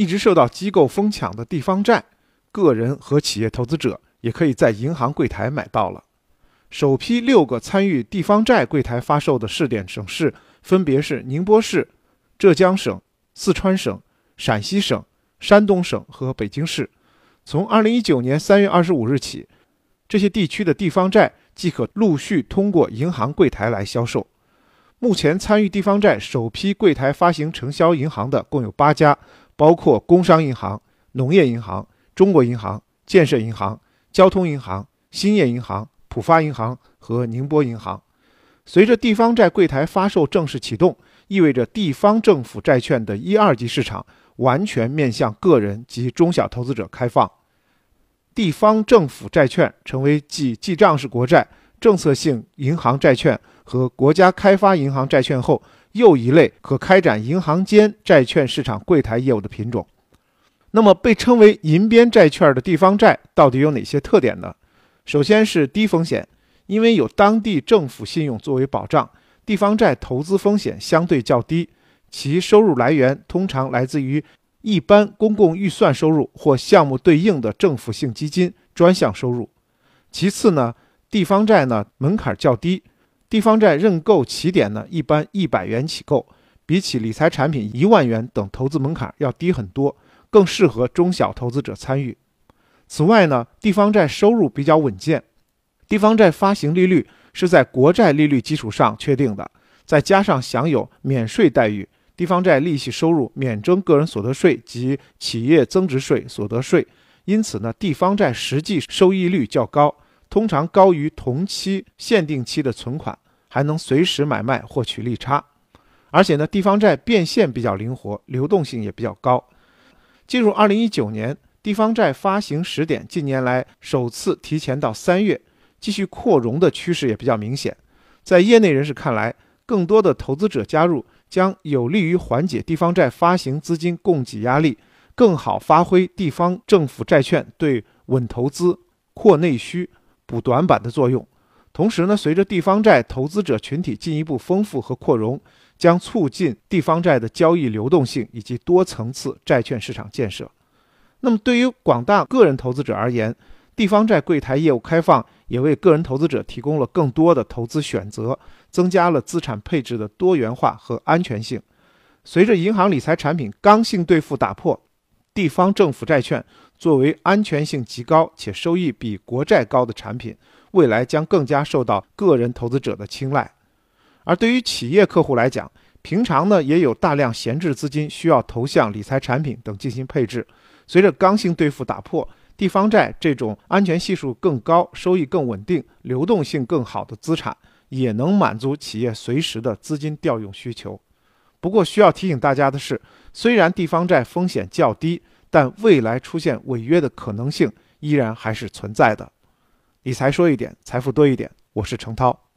一直受到机构疯抢的地方债，个人和企业投资者也可以在银行柜台买到了。首批六个参与地方债柜台发售的试点省市分别是宁波市、浙江省、四川省、陕西省、山东省和北京市。从二零一九年三月二十五日起，这些地区的地方债即可陆续通过银行柜台来销售。目前参与地方债首批柜台发行承销银行的共有八家，包括工商银行、农业银行、中国银行、建设银行、交通银行、兴业银行、浦发银行和宁波银行。随着地方债柜台发售正式启动，意味着地方政府债券的一二级市场完全面向个人及中小投资者开放。地方政府债券成为继记账式国债、政策性银行债券和国家开发银行债券后又一类可开展银行间债券市场柜台业务的品种。那么，被称为“银边债券”的地方债到底有哪些特点呢？首先是低风险，因为有当地政府信用作为保障，地方债投资风险相对较低，其收入来源通常来自于。一般公共预算收入或项目对应的政府性基金专项收入。其次呢，地方债呢门槛较低，地方债认购起点呢一般一百元起购，比起理财产品一万元等投资门槛要低很多，更适合中小投资者参与。此外呢，地方债收入比较稳健，地方债发行利率是在国债利率基础上确定的，再加上享有免税待遇。地方债利息收入免征个人所得税及企业增值税、所得税，因此呢，地方债实际收益率较高，通常高于同期限定期的存款，还能随时买卖获取利差。而且呢，地方债变现比较灵活，流动性也比较高。进入二零一九年，地方债发行时点近年来首次提前到三月，继续扩容的趋势也比较明显。在业内人士看来，更多的投资者加入。将有利于缓解地方债发行资金供给压力，更好发挥地方政府债券对稳投资、扩内需、补短板的作用。同时呢，随着地方债投资者群体进一步丰富和扩容，将促进地方债的交易流动性以及多层次债券市场建设。那么，对于广大个人投资者而言，地方债柜台业务开放，也为个人投资者提供了更多的投资选择，增加了资产配置的多元化和安全性。随着银行理财产品刚性兑付打破，地方政府债券作为安全性极高且收益比国债高的产品，未来将更加受到个人投资者的青睐。而对于企业客户来讲，平常呢也有大量闲置资金需要投向理财产品等进行配置，随着刚性兑付打破。地方债这种安全系数更高、收益更稳定、流动性更好的资产，也能满足企业随时的资金调用需求。不过，需要提醒大家的是，虽然地方债风险较低，但未来出现违约的可能性依然还是存在的。理财说一点，财富多一点。我是程涛。